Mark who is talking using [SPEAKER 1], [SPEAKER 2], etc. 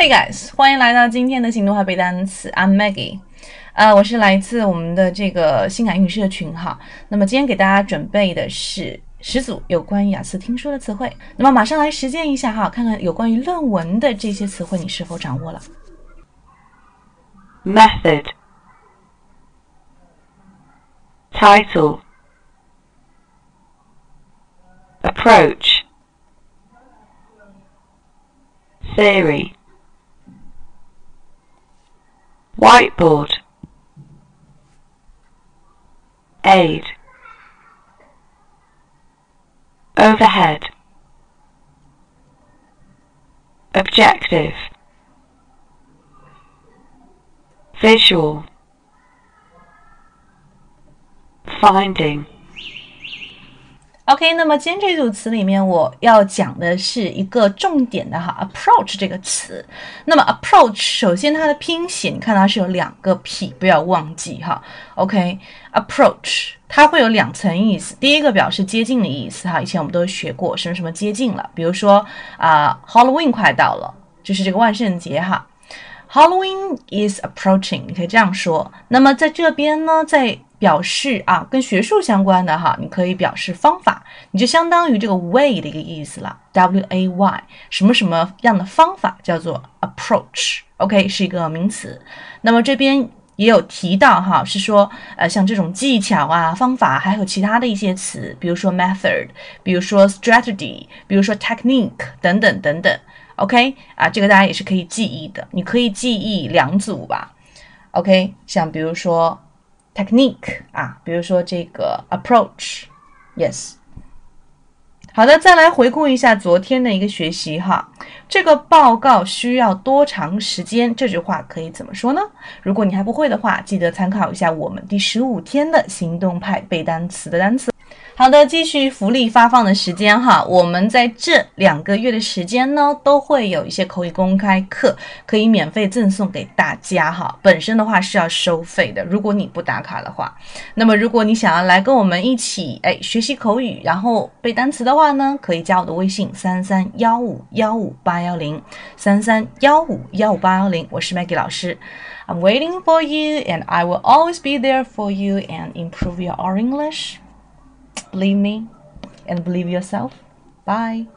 [SPEAKER 1] Hey guys，欢迎来到今天的行动派背单词。I'm Maggie，呃，我是来自我们的这个性感英语社群哈。那么今天给大家准备的是十组有关于雅思听说的词汇。那么马上来实践一下哈，看看有关于论文的这些词汇你是否掌握了。
[SPEAKER 2] Method Title Approach Theory Whiteboard. Aid. Overhead. Objective. Visual. Finding
[SPEAKER 1] OK，那么今天这组词里面我要讲的是一个重点的哈，approach 这个词。那么 approach 首先它的拼写，你看它是有两个 p，不要忘记哈。OK，approach 它会有两层意思，第一个表示接近的意思哈，以前我们都学过什么什么接近了，比如说啊，Halloween 快到了，就是这个万圣节哈。Halloween is approaching，你可以这样说。那么在这边呢，在表示啊，跟学术相关的哈，你可以表示方法，你就相当于这个 way 的一个意思了。W A Y，什么什么样的方法叫做 approach？OK，是一个名词。那么这边也有提到哈，是说呃，像这种技巧啊、方法，还有其他的一些词，比如说 method，比如说 strategy，比如说 technique 等等等等。OK 啊，这个大家也是可以记忆的，你可以记忆两组吧。OK，像比如说 technique 啊，比如说这个 approach，yes。好的，再来回顾一下昨天的一个学习哈。这个报告需要多长时间？这句话可以怎么说呢？如果你还不会的话，记得参考一下我们第十五天的行动派背单词的单词。好的，继续福利发放的时间哈，我们在这两个月的时间呢，都会有一些口语公开课可以免费赠送给大家哈。本身的话是要收费的，如果你不打卡的话，那么如果你想要来跟我们一起哎学习口语，然后背单词的话呢，可以加我的微信三三幺五幺五八幺零三三幺五幺五八幺零，我是 Maggie 老师，I'm waiting for you and I will always be there for you and improve your English. Believe me and believe yourself. Bye.